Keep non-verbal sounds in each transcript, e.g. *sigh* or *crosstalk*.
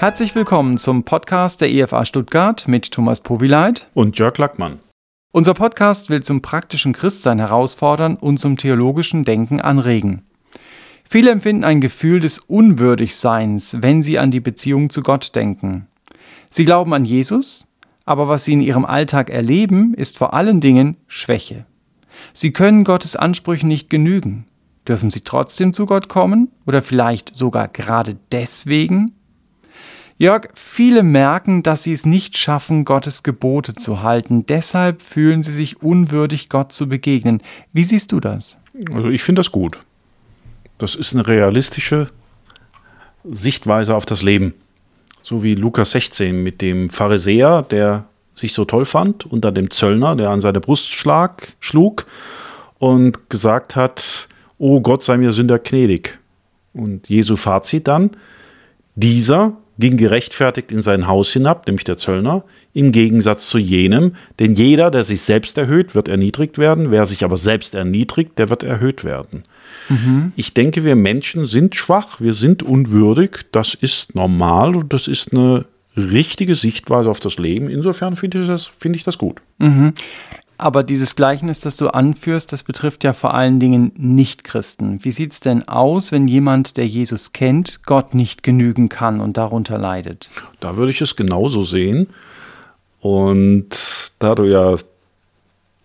Herzlich willkommen zum Podcast der EFA Stuttgart mit Thomas Powileit und Jörg Lackmann. Unser Podcast will zum praktischen Christsein herausfordern und zum theologischen Denken anregen. Viele empfinden ein Gefühl des Unwürdigseins, wenn sie an die Beziehung zu Gott denken. Sie glauben an Jesus, aber was sie in ihrem Alltag erleben, ist vor allen Dingen Schwäche. Sie können Gottes Ansprüchen nicht genügen. Dürfen sie trotzdem zu Gott kommen oder vielleicht sogar gerade deswegen? Jörg, viele merken, dass sie es nicht schaffen, Gottes Gebote zu halten. Deshalb fühlen sie sich unwürdig, Gott zu begegnen. Wie siehst du das? Also ich finde das gut. Das ist eine realistische Sichtweise auf das Leben. So wie Lukas 16 mit dem Pharisäer, der sich so toll fand, dann dem Zöllner, der an seine Brust schlag, schlug und gesagt hat, oh Gott sei mir Sünder gnädig. Und Jesu Fazit dann, dieser ging gerechtfertigt in sein Haus hinab, nämlich der Zöllner, im Gegensatz zu jenem, denn jeder, der sich selbst erhöht, wird erniedrigt werden, wer sich aber selbst erniedrigt, der wird erhöht werden. Mhm. Ich denke, wir Menschen sind schwach, wir sind unwürdig, das ist normal und das ist eine richtige Sichtweise auf das Leben. Insofern finde ich das, find ich das gut. Mhm. Aber dieses Gleichnis, das du anführst, das betrifft ja vor allen Dingen Nichtchristen. Wie sieht es denn aus, wenn jemand, der Jesus kennt, Gott nicht genügen kann und darunter leidet? Da würde ich es genauso sehen. Und da du ja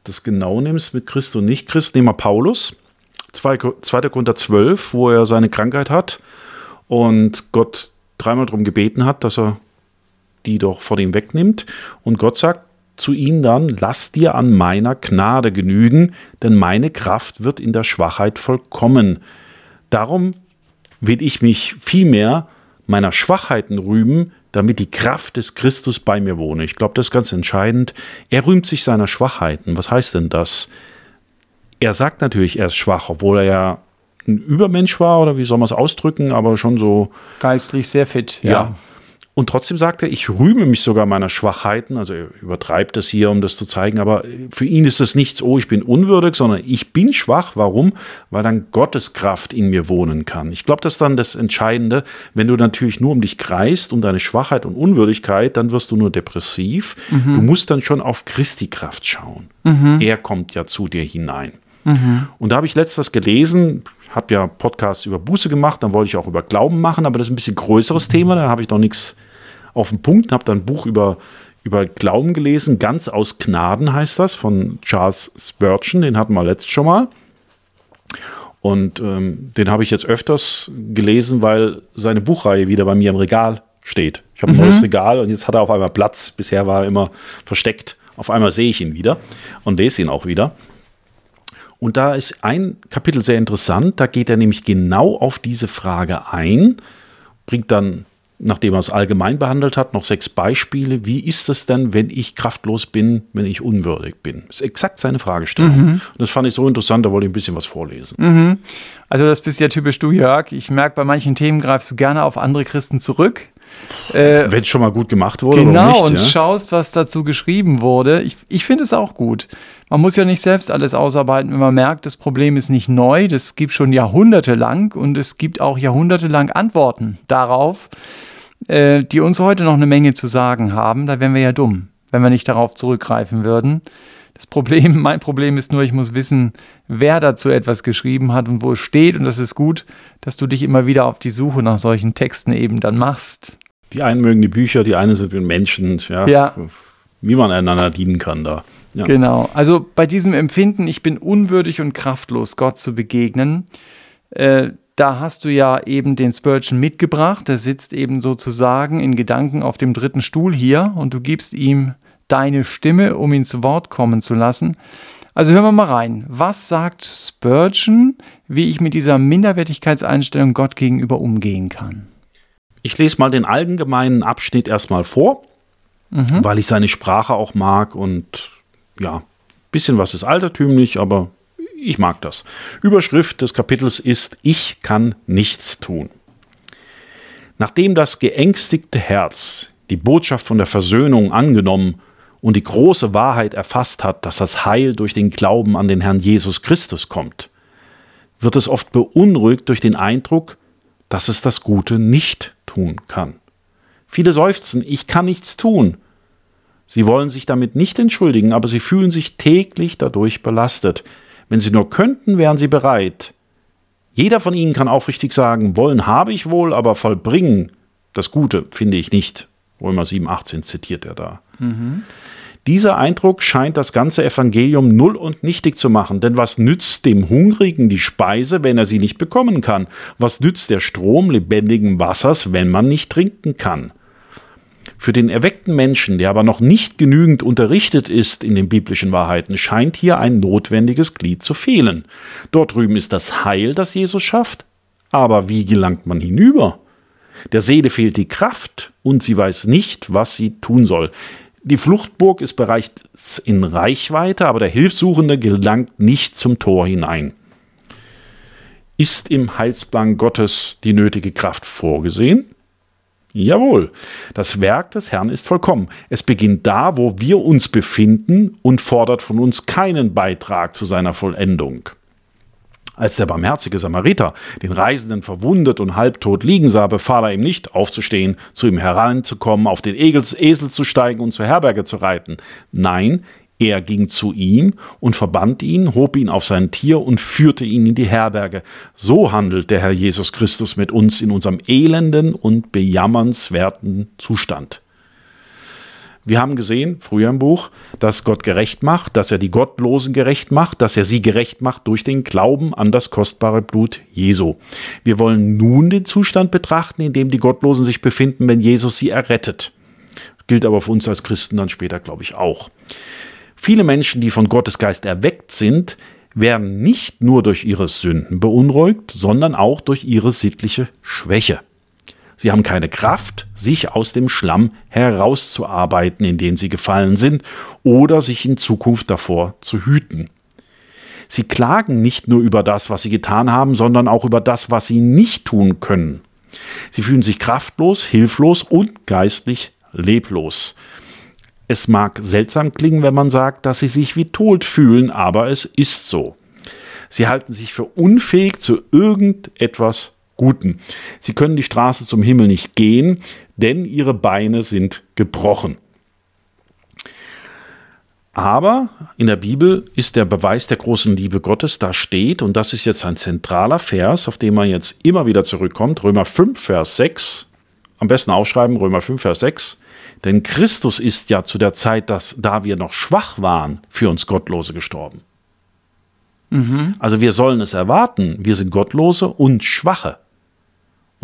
das genau nimmst mit Christ und Nichtchrist, nehmen wir Paulus, 2. Korinther 12, wo er seine Krankheit hat und Gott dreimal darum gebeten hat, dass er die doch von ihm wegnimmt. Und Gott sagt, zu ihm dann, lass dir an meiner Gnade genügen, denn meine Kraft wird in der Schwachheit vollkommen. Darum will ich mich vielmehr meiner Schwachheiten rühmen, damit die Kraft des Christus bei mir wohne. Ich glaube, das ist ganz entscheidend. Er rühmt sich seiner Schwachheiten. Was heißt denn das? Er sagt natürlich, er ist schwach, obwohl er ja ein Übermensch war, oder wie soll man es ausdrücken, aber schon so. Geistlich sehr fit, ja. ja und trotzdem sagt er, ich rühme mich sogar meiner Schwachheiten. Also er übertreibt das hier, um das zu zeigen. Aber für ihn ist das nichts, oh, ich bin unwürdig, sondern ich bin schwach. Warum? Weil dann Gottes Kraft in mir wohnen kann. Ich glaube, das ist dann das Entscheidende. Wenn du natürlich nur um dich kreist, um deine Schwachheit und Unwürdigkeit, dann wirst du nur depressiv. Mhm. Du musst dann schon auf Christi Kraft schauen. Mhm. Er kommt ja zu dir hinein. Mhm. Und da habe ich letztes was gelesen, habe ja Podcasts über Buße gemacht, dann wollte ich auch über Glauben machen, aber das ist ein bisschen größeres Thema, da habe ich noch nichts auf den Punkt, habe dann ein Buch über, über Glauben gelesen, ganz aus Gnaden heißt das, von Charles Spurgeon, den hatten wir letztes schon mal. Und ähm, den habe ich jetzt öfters gelesen, weil seine Buchreihe wieder bei mir im Regal steht. Ich habe ein mhm. neues Regal und jetzt hat er auf einmal Platz. Bisher war er immer versteckt. Auf einmal sehe ich ihn wieder und lese ihn auch wieder. Und da ist ein Kapitel sehr interessant, da geht er nämlich genau auf diese Frage ein, bringt dann, nachdem er es allgemein behandelt hat, noch sechs Beispiele. Wie ist es denn, wenn ich kraftlos bin, wenn ich unwürdig bin? Das ist exakt seine Fragestellung. Mhm. Und das fand ich so interessant, da wollte ich ein bisschen was vorlesen. Mhm. Also das bist ja typisch du, Jörg. Ich merke, bei manchen Themen greifst du gerne auf andere Christen zurück. Äh, Wenn es schon mal gut gemacht wurde. Genau, nicht, und ja? schaust, was dazu geschrieben wurde. Ich, ich finde es auch gut. Man muss ja nicht selbst alles ausarbeiten, wenn man merkt, das Problem ist nicht neu, das gibt schon jahrhundertelang und es gibt auch jahrhundertelang Antworten darauf, äh, die uns heute noch eine Menge zu sagen haben. Da wären wir ja dumm, wenn wir nicht darauf zurückgreifen würden. Das Problem, *laughs* mein Problem ist nur, ich muss wissen, wer dazu etwas geschrieben hat und wo es steht. Und das ist gut, dass du dich immer wieder auf die Suche nach solchen Texten eben dann machst. Die einen mögen die Bücher, die einen sind mit Menschen, ja, ja. wie man einander dienen kann da. Ja. Genau. Also bei diesem Empfinden, ich bin unwürdig und kraftlos, Gott zu begegnen, äh, da hast du ja eben den Spurgeon mitgebracht. Der sitzt eben sozusagen in Gedanken auf dem dritten Stuhl hier und du gibst ihm deine Stimme, um ihn zu Wort kommen zu lassen. Also hören wir mal rein. Was sagt Spurgeon, wie ich mit dieser Minderwertigkeitseinstellung Gott gegenüber umgehen kann? Ich lese mal den allgemeinen Abschnitt erstmal vor, mhm. weil ich seine Sprache auch mag und ja, ein bisschen was ist altertümlich, aber ich mag das. Überschrift des Kapitels ist Ich kann nichts tun. Nachdem das geängstigte Herz die Botschaft von der Versöhnung angenommen und die große Wahrheit erfasst hat, dass das Heil durch den Glauben an den Herrn Jesus Christus kommt, wird es oft beunruhigt durch den Eindruck, dass es das Gute nicht tun kann. Viele seufzen, ich kann nichts tun. Sie wollen sich damit nicht entschuldigen, aber sie fühlen sich täglich dadurch belastet. Wenn sie nur könnten, wären sie bereit. Jeder von ihnen kann aufrichtig sagen, wollen habe ich wohl, aber vollbringen das Gute finde ich nicht. Römer 7, 18 zitiert er da. Mhm. Dieser Eindruck scheint das ganze Evangelium null und nichtig zu machen, denn was nützt dem Hungrigen die Speise, wenn er sie nicht bekommen kann? Was nützt der Strom lebendigen Wassers, wenn man nicht trinken kann? Für den erweckten Menschen, der aber noch nicht genügend unterrichtet ist in den biblischen Wahrheiten, scheint hier ein notwendiges Glied zu fehlen. Dort drüben ist das Heil, das Jesus schafft, aber wie gelangt man hinüber? Der Seele fehlt die Kraft und sie weiß nicht, was sie tun soll. Die Fluchtburg ist bereits in Reichweite, aber der Hilfsuchende gelangt nicht zum Tor hinein. Ist im Heilsplan Gottes die nötige Kraft vorgesehen? Jawohl, das Werk des Herrn ist vollkommen. Es beginnt da, wo wir uns befinden und fordert von uns keinen Beitrag zu seiner Vollendung. Als der barmherzige Samariter den Reisenden verwundet und halbtot liegen sah, befahl er ihm nicht, aufzustehen, zu ihm heranzukommen, auf den Esel zu steigen und zur Herberge zu reiten. Nein, er ging zu ihm und verband ihn, hob ihn auf sein Tier und führte ihn in die Herberge. So handelt der Herr Jesus Christus mit uns in unserem elenden und bejammernswerten Zustand. Wir haben gesehen, früher im Buch, dass Gott gerecht macht, dass er die Gottlosen gerecht macht, dass er sie gerecht macht durch den Glauben an das kostbare Blut Jesu. Wir wollen nun den Zustand betrachten, in dem die Gottlosen sich befinden, wenn Jesus sie errettet. Gilt aber für uns als Christen dann später, glaube ich, auch. Viele Menschen, die von Gottes Geist erweckt sind, werden nicht nur durch ihre Sünden beunruhigt, sondern auch durch ihre sittliche Schwäche. Sie haben keine Kraft, sich aus dem Schlamm herauszuarbeiten, in den sie gefallen sind, oder sich in Zukunft davor zu hüten. Sie klagen nicht nur über das, was sie getan haben, sondern auch über das, was sie nicht tun können. Sie fühlen sich kraftlos, hilflos und geistlich leblos. Es mag seltsam klingen, wenn man sagt, dass sie sich wie tot fühlen, aber es ist so. Sie halten sich für unfähig zu irgendetwas Guten. Sie können die Straße zum Himmel nicht gehen, denn ihre Beine sind gebrochen. Aber in der Bibel ist der Beweis der großen Liebe Gottes, da steht, und das ist jetzt ein zentraler Vers, auf den man jetzt immer wieder zurückkommt, Römer 5, Vers 6, am besten aufschreiben, Römer 5, Vers 6, denn Christus ist ja zu der Zeit, dass, da wir noch schwach waren, für uns Gottlose gestorben. Mhm. Also wir sollen es erwarten, wir sind Gottlose und Schwache.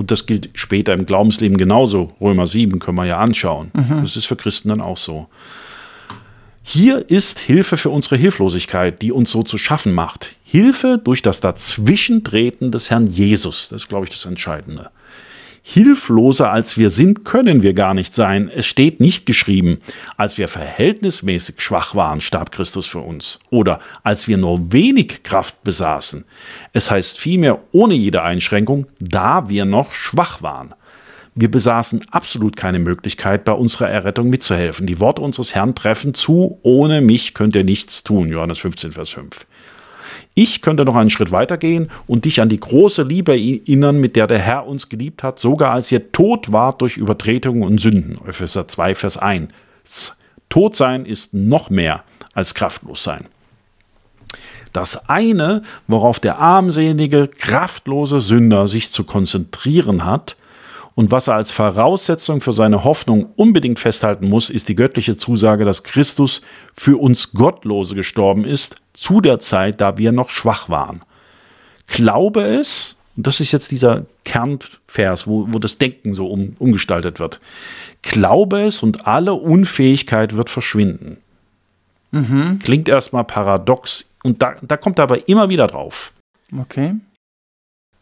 Und das gilt später im Glaubensleben genauso. Römer 7 können wir ja anschauen. Mhm. Das ist für Christen dann auch so. Hier ist Hilfe für unsere Hilflosigkeit, die uns so zu schaffen macht. Hilfe durch das Dazwischentreten des Herrn Jesus. Das ist, glaube ich, das Entscheidende. Hilfloser als wir sind, können wir gar nicht sein. Es steht nicht geschrieben, als wir verhältnismäßig schwach waren, starb Christus für uns. Oder als wir nur wenig Kraft besaßen. Es heißt vielmehr ohne jede Einschränkung, da wir noch schwach waren. Wir besaßen absolut keine Möglichkeit, bei unserer Errettung mitzuhelfen. Die Worte unseres Herrn treffen zu, ohne mich könnt ihr nichts tun. Johannes 15, Vers 5. Ich könnte noch einen Schritt weitergehen und dich an die große Liebe erinnern, mit der der Herr uns geliebt hat, sogar als ihr tot wart durch Übertretungen und Sünden. Epheser 2, Vers 1. Tot sein ist noch mehr als kraftlos sein. Das eine, worauf der armselige, kraftlose Sünder sich zu konzentrieren hat, und was er als Voraussetzung für seine Hoffnung unbedingt festhalten muss, ist die göttliche Zusage, dass Christus für uns Gottlose gestorben ist, zu der Zeit, da wir noch schwach waren. Glaube es, und das ist jetzt dieser Kernvers, wo, wo das Denken so um, umgestaltet wird. Glaube es und alle Unfähigkeit wird verschwinden. Mhm. Klingt erstmal paradox und da, da kommt er aber immer wieder drauf. Okay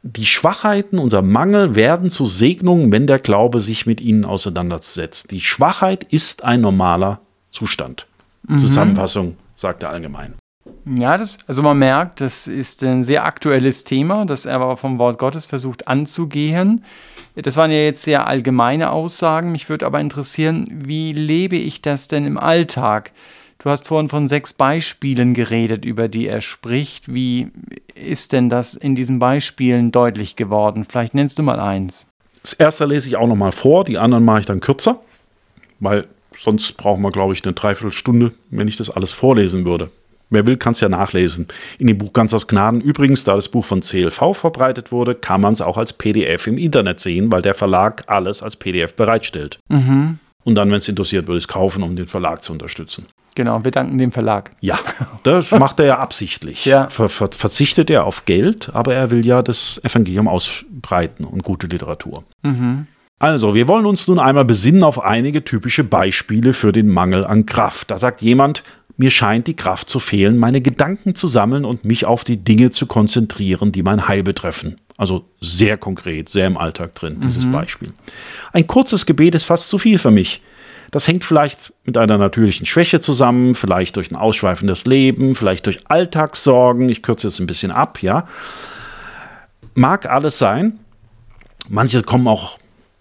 die Schwachheiten, unser Mangel werden zu Segnungen, wenn der Glaube sich mit ihnen auseinandersetzt. Die Schwachheit ist ein normaler Zustand. Mhm. Zusammenfassung sagt er allgemein. Ja, das, also man merkt, das ist ein sehr aktuelles Thema, das er aber vom Wort Gottes versucht anzugehen. Das waren ja jetzt sehr allgemeine Aussagen. Mich würde aber interessieren, wie lebe ich das denn im Alltag? Du hast vorhin von sechs Beispielen geredet, über die er spricht. Wie ist denn das in diesen Beispielen deutlich geworden? Vielleicht nennst du mal eins. Das erste lese ich auch noch mal vor, die anderen mache ich dann kürzer, weil sonst brauchen wir, glaube ich, eine Dreiviertelstunde, wenn ich das alles vorlesen würde. Wer will, kann es ja nachlesen. In dem Buch Ganz aus Gnaden. Übrigens, da das Buch von CLV verbreitet wurde, kann man es auch als PDF im Internet sehen, weil der Verlag alles als PDF bereitstellt. Mhm. Und dann, wenn es interessiert, würde ich es kaufen, um den Verlag zu unterstützen. Genau, wir danken dem Verlag. Ja, *laughs* das macht er ja absichtlich. Ja. Ver ver verzichtet er auf Geld, aber er will ja das Evangelium ausbreiten und gute Literatur. Mhm. Also, wir wollen uns nun einmal besinnen auf einige typische Beispiele für den Mangel an Kraft. Da sagt jemand, mir scheint die Kraft zu fehlen, meine Gedanken zu sammeln und mich auf die Dinge zu konzentrieren, die mein Heil betreffen. Also sehr konkret, sehr im Alltag drin, dieses mhm. Beispiel. Ein kurzes Gebet ist fast zu viel für mich. Das hängt vielleicht mit einer natürlichen Schwäche zusammen, vielleicht durch ein ausschweifendes Leben, vielleicht durch Alltagssorgen. Ich kürze jetzt ein bisschen ab, ja. Mag alles sein. Manche kommen auch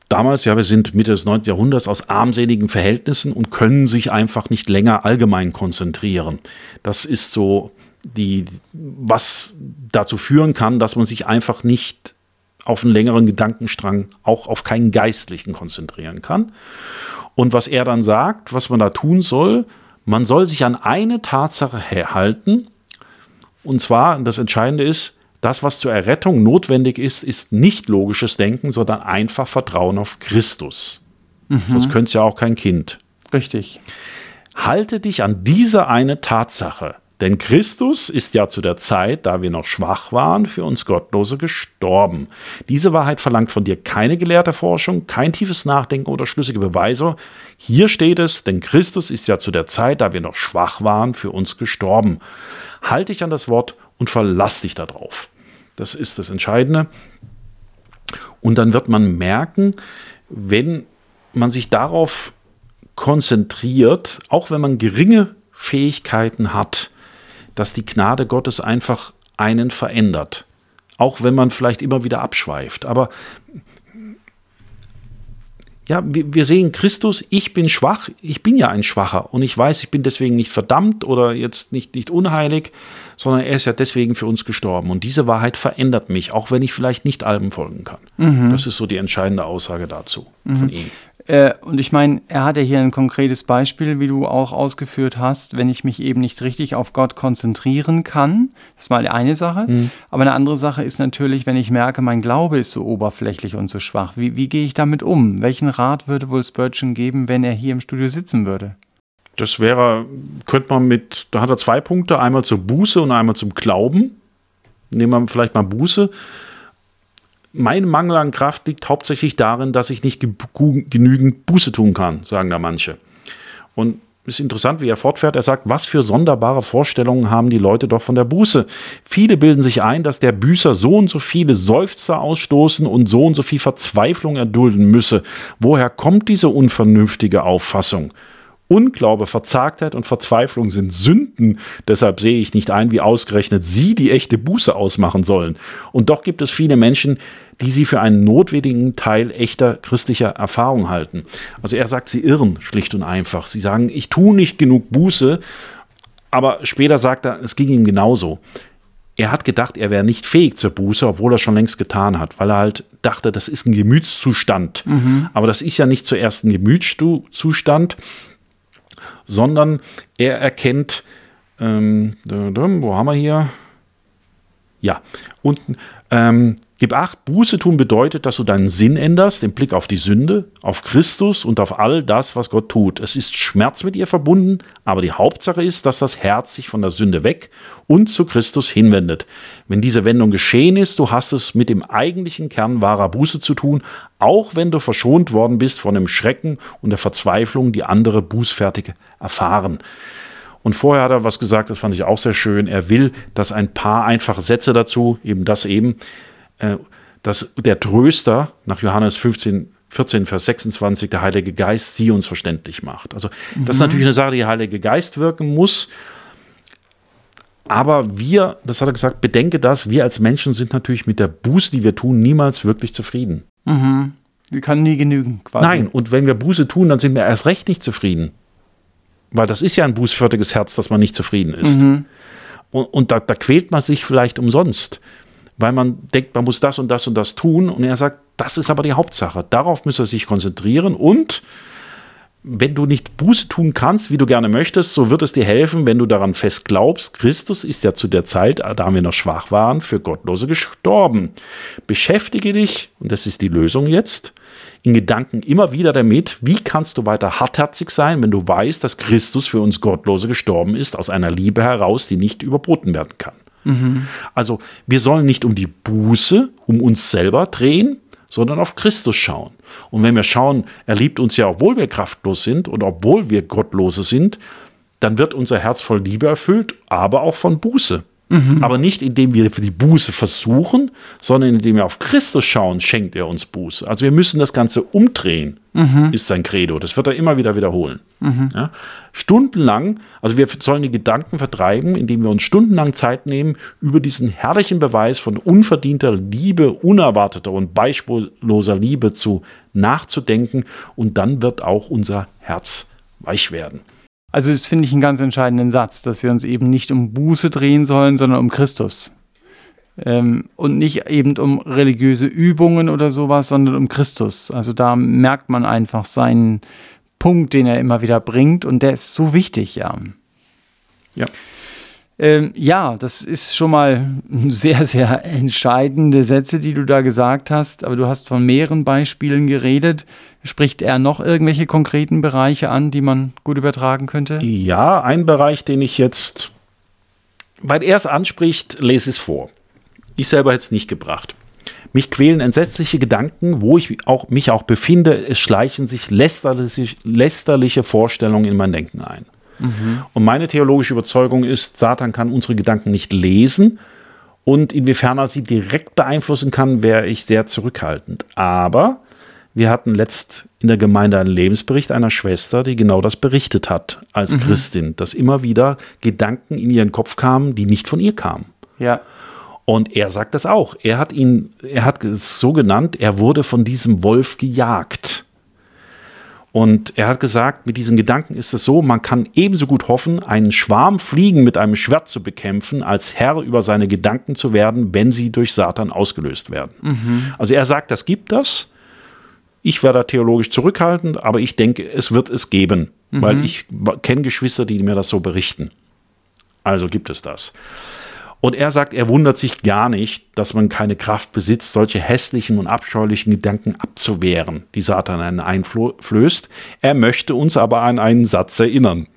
damals, ja, wir sind Mitte des 19. Jahrhunderts aus armseligen Verhältnissen und können sich einfach nicht länger allgemein konzentrieren. Das ist so die, was dazu führen kann, dass man sich einfach nicht auf einen längeren Gedankenstrang, auch auf keinen geistlichen konzentrieren kann. Und was er dann sagt, was man da tun soll, man soll sich an eine Tatsache halten. Und zwar, das Entscheidende ist, das, was zur Errettung notwendig ist, ist nicht logisches Denken, sondern einfach Vertrauen auf Christus. Mhm. Sonst könnte es ja auch kein Kind. Richtig. Halte dich an diese eine Tatsache. Denn Christus ist ja zu der Zeit, da wir noch schwach waren, für uns Gottlose gestorben. Diese Wahrheit verlangt von dir keine gelehrte Forschung, kein tiefes Nachdenken oder schlüssige Beweise. Hier steht es, denn Christus ist ja zu der Zeit, da wir noch schwach waren, für uns gestorben. Halt dich an das Wort und verlass dich darauf. Das ist das Entscheidende. Und dann wird man merken, wenn man sich darauf konzentriert, auch wenn man geringe Fähigkeiten hat, dass die Gnade Gottes einfach einen verändert. Auch wenn man vielleicht immer wieder abschweift. Aber ja, wir, sehen Christus, ich bin schwach, ich bin ja ein Schwacher und ich weiß, ich bin deswegen nicht verdammt oder jetzt nicht, nicht unheilig, sondern er ist ja deswegen für uns gestorben. Und diese Wahrheit verändert mich, auch wenn ich vielleicht nicht allem folgen kann. Mhm. Das ist so die entscheidende Aussage dazu mhm. von ihm. Äh, und ich meine, er hat ja hier ein konkretes Beispiel, wie du auch ausgeführt hast, wenn ich mich eben nicht richtig auf Gott konzentrieren kann. Das ist mal eine Sache. Mhm. Aber eine andere Sache ist natürlich, wenn ich merke, mein Glaube ist so oberflächlich und so schwach. Wie, wie gehe ich damit um? Welchen Rat würde wohl Spurgeon geben, wenn er hier im Studio sitzen würde? Das wäre, könnte man mit, da hat er zwei Punkte, einmal zur Buße und einmal zum Glauben. Nehmen wir vielleicht mal Buße mein Mangel an Kraft liegt hauptsächlich darin, dass ich nicht genügend Buße tun kann, sagen da manche. Und es ist interessant, wie er fortfährt. Er sagt, was für sonderbare Vorstellungen haben die Leute doch von der Buße. Viele bilden sich ein, dass der Büßer so und so viele Seufzer ausstoßen und so und so viel Verzweiflung erdulden müsse. Woher kommt diese unvernünftige Auffassung? Unglaube, Verzagtheit und Verzweiflung sind Sünden. Deshalb sehe ich nicht ein, wie ausgerechnet sie die echte Buße ausmachen sollen. Und doch gibt es viele Menschen, die sie für einen notwendigen Teil echter christlicher Erfahrung halten. Also er sagt, sie irren schlicht und einfach. Sie sagen, ich tue nicht genug Buße, aber später sagt er, es ging ihm genauso. Er hat gedacht, er wäre nicht fähig zur Buße, obwohl er schon längst getan hat, weil er halt dachte, das ist ein Gemütszustand. Mhm. Aber das ist ja nicht zuerst ein Gemütszustand, sondern er erkennt, ähm, wo haben wir hier? Ja, unten. Ähm, gib acht, Buße tun bedeutet, dass du deinen Sinn änderst, den Blick auf die Sünde, auf Christus und auf all das, was Gott tut. Es ist Schmerz mit ihr verbunden, aber die Hauptsache ist, dass das Herz sich von der Sünde weg und zu Christus hinwendet. Wenn diese Wendung geschehen ist, du hast es mit dem eigentlichen Kern wahrer Buße zu tun, auch wenn du verschont worden bist von dem Schrecken und der Verzweiflung, die andere Bußfertige erfahren. Und vorher hat er was gesagt, das fand ich auch sehr schön. Er will, dass ein paar einfache Sätze dazu, eben das eben, dass der Tröster nach Johannes 15, 14, Vers 26, der Heilige Geist, sie uns verständlich macht. Also, das mhm. ist natürlich eine Sache, die der Heilige Geist wirken muss. Aber wir, das hat er gesagt, bedenke das, wir als Menschen sind natürlich mit der Buße, die wir tun, niemals wirklich zufrieden. Mhm. Wir können nie genügen, quasi. Nein, und wenn wir Buße tun, dann sind wir erst recht nicht zufrieden. Weil das ist ja ein bußfertiges Herz, dass man nicht zufrieden ist. Mhm. Und, und da, da, quält man sich vielleicht umsonst, weil man denkt, man muss das und das und das tun. Und er sagt, Das ist aber die Hauptsache. Darauf muss er sich konzentrieren und wenn du nicht Buße tun kannst, wie du gerne möchtest, so wird es dir helfen, wenn du daran fest glaubst, Christus ist ja zu der Zeit, da wir noch schwach waren, für Gottlose gestorben. Beschäftige dich, und das ist die Lösung jetzt, in Gedanken immer wieder damit, wie kannst du weiter hartherzig sein, wenn du weißt, dass Christus für uns Gottlose gestorben ist, aus einer Liebe heraus, die nicht überboten werden kann. Mhm. Also wir sollen nicht um die Buße, um uns selber drehen, sondern auf Christus schauen. Und wenn wir schauen, er liebt uns ja, obwohl wir kraftlos sind und obwohl wir Gottlose sind, dann wird unser Herz voll Liebe erfüllt, aber auch von Buße. Mhm. Aber nicht indem wir die Buße versuchen, sondern indem wir auf Christus schauen, schenkt er uns Buße. Also wir müssen das Ganze umdrehen, mhm. ist sein Credo. Das wird er immer wieder wiederholen. Mhm. Ja? Stundenlang, also wir sollen die Gedanken vertreiben, indem wir uns stundenlang Zeit nehmen, über diesen herrlichen Beweis von unverdienter Liebe, unerwarteter und beispielloser Liebe zu nachzudenken. Und dann wird auch unser Herz weich werden. Also das finde ich einen ganz entscheidenden Satz, dass wir uns eben nicht um Buße drehen sollen, sondern um Christus. Ähm, und nicht eben um religiöse Übungen oder sowas, sondern um Christus. Also da merkt man einfach seinen Punkt, den er immer wieder bringt und der ist so wichtig, ja. Ja. Ähm, ja, das ist schon mal *laughs* sehr, sehr entscheidende Sätze, die du da gesagt hast, aber du hast von mehreren Beispielen geredet. Spricht er noch irgendwelche konkreten Bereiche an, die man gut übertragen könnte? Ja, ein Bereich, den ich jetzt, weil er es anspricht, lese es vor. Ich selber hätte es nicht gebracht. Mich quälen entsetzliche Gedanken, wo ich auch, mich auch befinde. Es schleichen sich lästerliche, lästerliche Vorstellungen in mein Denken ein. Mhm. Und meine theologische Überzeugung ist, Satan kann unsere Gedanken nicht lesen und inwiefern er sie direkt beeinflussen kann, wäre ich sehr zurückhaltend. Aber wir hatten letzt in der Gemeinde einen Lebensbericht einer Schwester, die genau das berichtet hat als mhm. Christin, dass immer wieder Gedanken in ihren Kopf kamen, die nicht von ihr kamen. Ja. Und er sagt das auch. Er hat ihn, er hat es so genannt, er wurde von diesem Wolf gejagt. Und er hat gesagt, mit diesen Gedanken ist es so, man kann ebenso gut hoffen, einen Schwarm Fliegen mit einem Schwert zu bekämpfen, als Herr über seine Gedanken zu werden, wenn sie durch Satan ausgelöst werden. Mhm. Also er sagt, das gibt das. Ich werde da theologisch zurückhaltend, aber ich denke, es wird es geben, mhm. weil ich kenne Geschwister, die mir das so berichten. Also gibt es das. Und er sagt, er wundert sich gar nicht, dass man keine Kraft besitzt, solche hässlichen und abscheulichen Gedanken abzuwehren, die Satan einen einflößt. Er möchte uns aber an einen Satz erinnern.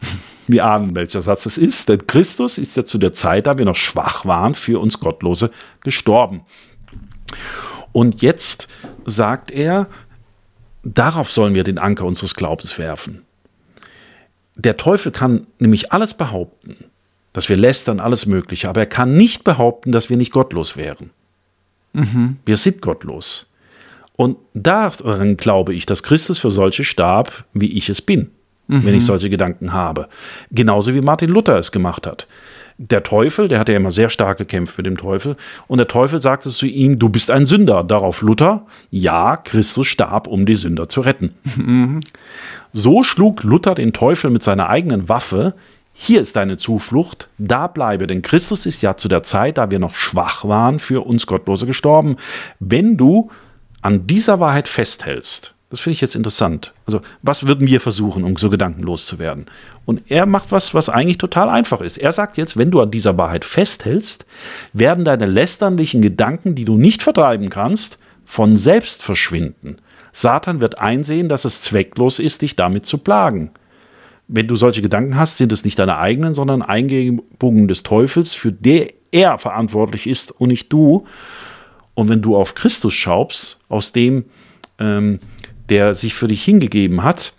*laughs* Wir ahnen, welcher Satz es ist, denn Christus ist ja zu der Zeit, da wir noch schwach waren, für uns Gottlose gestorben. Und jetzt sagt er, darauf sollen wir den Anker unseres Glaubens werfen. Der Teufel kann nämlich alles behaupten, dass wir lästern, alles Mögliche. Aber er kann nicht behaupten, dass wir nicht gottlos wären. Mhm. Wir sind gottlos. Und daran glaube ich, dass Christus für solche starb, wie ich es bin, mhm. wenn ich solche Gedanken habe. Genauso wie Martin Luther es gemacht hat. Der Teufel, der hatte ja immer sehr stark gekämpft mit dem Teufel, und der Teufel sagte zu ihm, du bist ein Sünder. Darauf Luther, ja, Christus starb, um die Sünder zu retten. Mhm. So schlug Luther den Teufel mit seiner eigenen Waffe hier ist deine Zuflucht, da bleibe, denn Christus ist ja zu der Zeit, da wir noch schwach waren, für uns Gottlose gestorben. Wenn du an dieser Wahrheit festhältst, das finde ich jetzt interessant. Also, was würden wir versuchen, um so gedankenlos zu werden? Und er macht was, was eigentlich total einfach ist. Er sagt jetzt, wenn du an dieser Wahrheit festhältst, werden deine lästernlichen Gedanken, die du nicht vertreiben kannst, von selbst verschwinden. Satan wird einsehen, dass es zwecklos ist, dich damit zu plagen wenn du solche Gedanken hast, sind es nicht deine eigenen, sondern Eingebungen des Teufels, für die er verantwortlich ist und nicht du. Und wenn du auf Christus schaust, aus dem, ähm, der sich für dich hingegeben hat,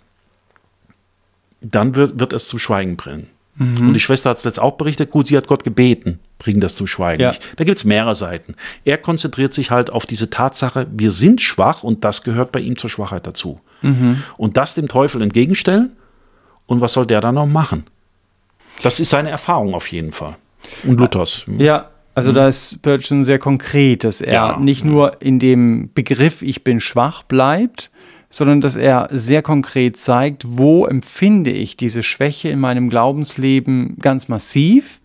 dann wird, wird es zum Schweigen bringen. Mhm. Und die Schwester hat es letzt auch berichtet, gut, sie hat Gott gebeten, bring das zum Schweigen. Ja. Da gibt es mehrere Seiten. Er konzentriert sich halt auf diese Tatsache, wir sind schwach und das gehört bei ihm zur Schwachheit dazu. Mhm. Und das dem Teufel entgegenstellen und was soll der dann noch machen? Das ist seine Erfahrung auf jeden Fall. Und Luthers. Ja, also mhm. da ist Spurgeon sehr konkret, dass er ja, nicht ja. nur in dem Begriff ich bin schwach bleibt, sondern dass er sehr konkret zeigt, wo empfinde ich diese Schwäche in meinem Glaubensleben ganz massiv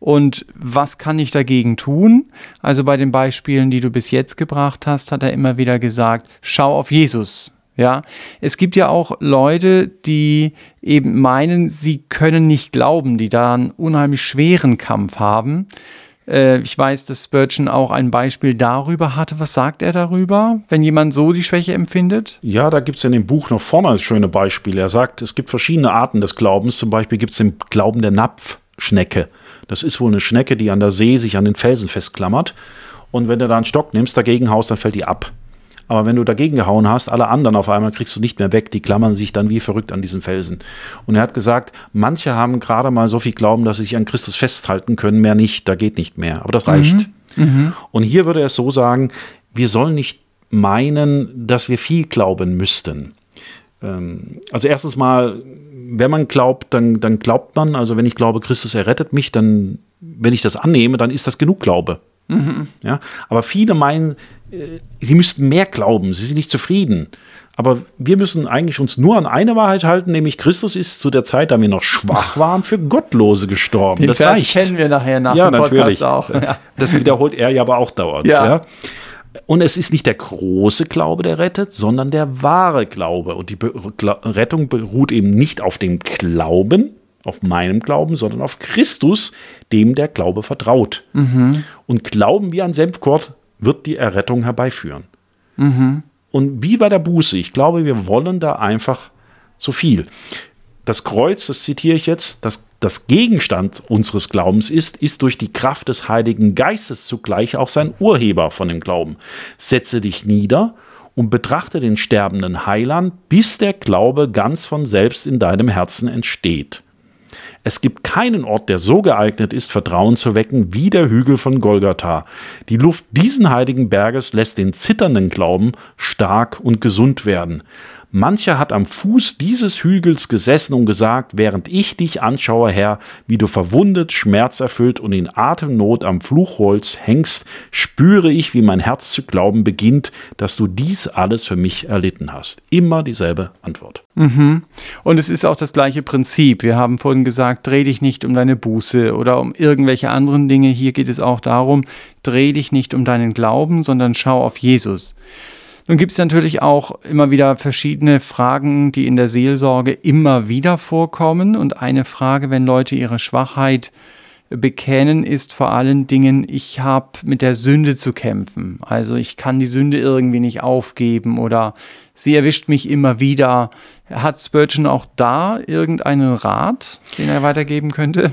Und was kann ich dagegen tun? Also bei den Beispielen, die du bis jetzt gebracht hast, hat er immer wieder gesagt, schau auf Jesus. Ja, es gibt ja auch Leute, die eben meinen, sie können nicht glauben, die da einen unheimlich schweren Kampf haben. Äh, ich weiß, dass Spurgeon auch ein Beispiel darüber hatte. Was sagt er darüber, wenn jemand so die Schwäche empfindet? Ja, da gibt es in dem Buch noch vorne schöne Beispiele. Er sagt, es gibt verschiedene Arten des Glaubens. Zum Beispiel gibt es den Glauben der Napfschnecke. Das ist wohl eine Schnecke, die an der See sich an den Felsen festklammert. Und wenn du da einen Stock nimmst, dagegen haust, dann fällt die ab. Aber wenn du dagegen gehauen hast, alle anderen auf einmal kriegst du nicht mehr weg. Die klammern sich dann wie verrückt an diesen Felsen. Und er hat gesagt, manche haben gerade mal so viel Glauben, dass sie sich an Christus festhalten können, mehr nicht. Da geht nicht mehr. Aber das reicht. Mhm. Mhm. Und hier würde er es so sagen, wir sollen nicht meinen, dass wir viel glauben müssten. Ähm, also erstens mal, wenn man glaubt, dann, dann glaubt man, also wenn ich glaube, Christus errettet mich, dann, wenn ich das annehme, dann ist das genug Glaube. Mhm. Ja, aber viele meinen, äh, sie müssten mehr glauben, sie sind nicht zufrieden. Aber wir müssen eigentlich uns nur an eine Wahrheit halten, nämlich Christus ist zu der Zeit, da wir noch schwach *laughs* waren, für Gottlose gestorben. Den das Vers reicht. kennen wir nachher nach ja, dem Podcast natürlich. auch. *laughs* Ja. Das wiederholt er ja aber auch dauernd. Ja. ja. Und es ist nicht der große Glaube, der rettet, sondern der wahre Glaube. Und die Be Rettung beruht eben nicht auf dem Glauben, auf meinem Glauben, sondern auf Christus, dem der Glaube vertraut. Mhm. Und Glauben wie ein Senfkord wird die Errettung herbeiführen. Mhm. Und wie bei der Buße, ich glaube, wir wollen da einfach zu viel. Das Kreuz, das zitiere ich jetzt, das, das Gegenstand unseres Glaubens ist, ist durch die Kraft des Heiligen Geistes zugleich auch sein Urheber von dem Glauben. Setze dich nieder und betrachte den sterbenden Heiland, bis der Glaube ganz von selbst in deinem Herzen entsteht. Es gibt keinen Ort, der so geeignet ist, Vertrauen zu wecken wie der Hügel von Golgatha. Die Luft diesen heiligen Berges lässt den zitternden Glauben stark und gesund werden. Mancher hat am Fuß dieses Hügels gesessen und gesagt, während ich dich anschaue, Herr, wie du verwundet, schmerzerfüllt und in Atemnot am Fluchholz hängst, spüre ich, wie mein Herz zu glauben beginnt, dass du dies alles für mich erlitten hast. Immer dieselbe Antwort. Mhm. Und es ist auch das gleiche Prinzip. Wir haben vorhin gesagt, dreh dich nicht um deine Buße oder um irgendwelche anderen Dinge. Hier geht es auch darum, dreh dich nicht um deinen Glauben, sondern schau auf Jesus. Nun gibt es natürlich auch immer wieder verschiedene Fragen, die in der Seelsorge immer wieder vorkommen. Und eine Frage, wenn Leute ihre Schwachheit bekennen, ist vor allen Dingen, ich habe mit der Sünde zu kämpfen. Also ich kann die Sünde irgendwie nicht aufgeben oder sie erwischt mich immer wieder. Hat Spurgeon auch da irgendeinen Rat, den er weitergeben könnte?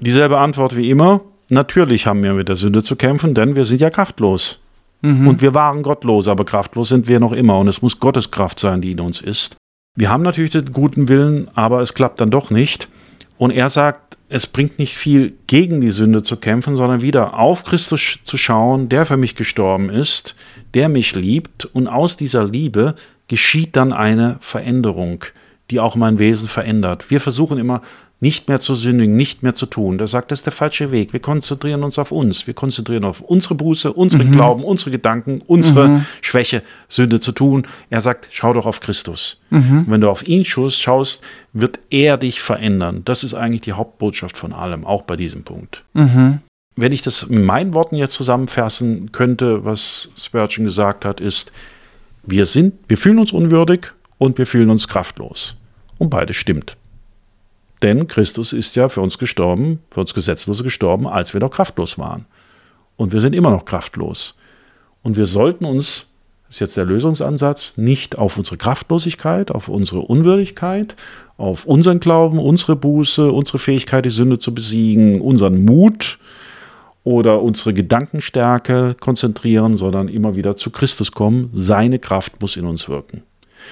Dieselbe Antwort wie immer. Natürlich haben wir mit der Sünde zu kämpfen, denn wir sind ja kraftlos. Mhm. Und wir waren gottlos, aber kraftlos sind wir noch immer. Und es muss Gottes Kraft sein, die in uns ist. Wir haben natürlich den guten Willen, aber es klappt dann doch nicht. Und er sagt, es bringt nicht viel, gegen die Sünde zu kämpfen, sondern wieder auf Christus zu schauen, der für mich gestorben ist, der mich liebt. Und aus dieser Liebe geschieht dann eine Veränderung, die auch mein Wesen verändert. Wir versuchen immer nicht mehr zu sündigen, nicht mehr zu tun. Da sagt, das ist der falsche Weg. Wir konzentrieren uns auf uns. Wir konzentrieren auf unsere Buße, unsere mhm. Glauben, unsere Gedanken, unsere mhm. Schwäche, Sünde zu tun. Er sagt, schau doch auf Christus. Mhm. Wenn du auf ihn schaust, wird er dich verändern. Das ist eigentlich die Hauptbotschaft von allem, auch bei diesem Punkt. Mhm. Wenn ich das in meinen Worten jetzt zusammenfassen könnte, was Spurgeon gesagt hat, ist, wir sind, wir fühlen uns unwürdig und wir fühlen uns kraftlos. Und beides stimmt. Denn Christus ist ja für uns gestorben, für uns Gesetzlose gestorben, als wir noch kraftlos waren. Und wir sind immer noch kraftlos. Und wir sollten uns, das ist jetzt der Lösungsansatz, nicht auf unsere Kraftlosigkeit, auf unsere Unwürdigkeit, auf unseren Glauben, unsere Buße, unsere Fähigkeit, die Sünde zu besiegen, unseren Mut oder unsere Gedankenstärke konzentrieren, sondern immer wieder zu Christus kommen. Seine Kraft muss in uns wirken.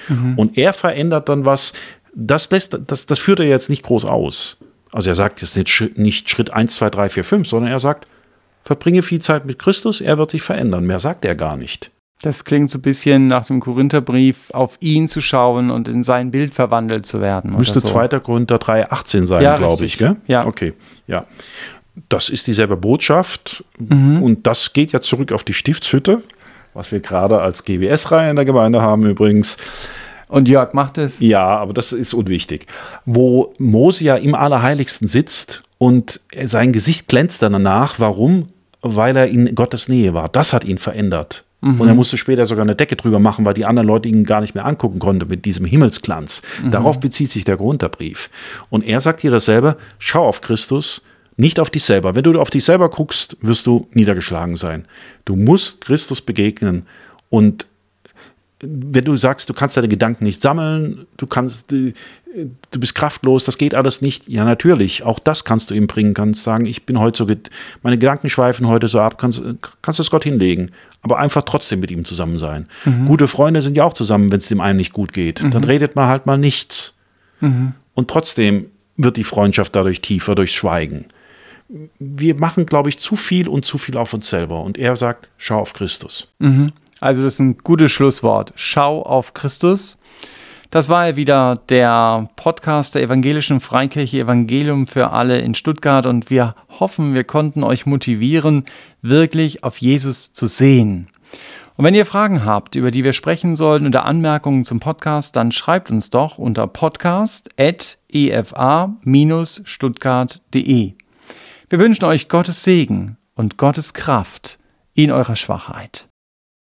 Mhm. Und er verändert dann was, das, lässt, das, das führt er jetzt nicht groß aus. Also er sagt jetzt nicht, nicht Schritt 1, 2, 3, 4, 5, sondern er sagt, verbringe viel Zeit mit Christus, er wird sich verändern. Mehr sagt er gar nicht. Das klingt so ein bisschen nach dem Korintherbrief, auf ihn zu schauen und in sein Bild verwandelt zu werden. Müsste so. 2. Korinther 3, 18 sein, ja, glaube ich. Gell? Ja. Okay, ja. Das ist dieselbe Botschaft mhm. und das geht ja zurück auf die Stiftshütte, was wir gerade als GWS-Reihe in der Gemeinde haben übrigens. Und Jörg macht es. Ja, aber das ist unwichtig. Wo Mose ja im Allerheiligsten sitzt Und sein Gesicht glänzt dann danach. Warum? Weil er in Gottes Nähe war. Das hat ihn verändert. Mhm. Und er musste später sogar eine Decke drüber machen, weil die anderen Leute ihn gar nicht mehr angucken konnten mit diesem Himmelsglanz. Mhm. Darauf bezieht sich der Grunderbrief. Und er sagt hier dasselbe, schau auf Christus, nicht auf dich selber. Wenn du auf dich selber guckst, wirst du niedergeschlagen sein. Du musst Christus begegnen und wenn du sagst, du kannst deine Gedanken nicht sammeln, du kannst, du bist kraftlos, das geht alles nicht. Ja, natürlich, auch das kannst du ihm bringen, kannst sagen, ich bin heute so, meine Gedanken schweifen heute so ab, kannst, kannst es Gott hinlegen, aber einfach trotzdem mit ihm zusammen sein. Mhm. Gute Freunde sind ja auch zusammen, wenn es dem einen nicht gut geht. Mhm. Dann redet man halt mal nichts. Mhm. Und trotzdem wird die Freundschaft dadurch tiefer, durch Schweigen. Wir machen, glaube ich, zu viel und zu viel auf uns selber. Und er sagt, schau auf Christus. Mhm. Also das ist ein gutes Schlusswort. Schau auf Christus. Das war ja wieder der Podcast der Evangelischen Freikirche Evangelium für alle in Stuttgart und wir hoffen, wir konnten euch motivieren, wirklich auf Jesus zu sehen. Und wenn ihr Fragen habt, über die wir sprechen sollen oder Anmerkungen zum Podcast, dann schreibt uns doch unter podcast.efa-stuttgart.de. Wir wünschen euch Gottes Segen und Gottes Kraft in eurer Schwachheit.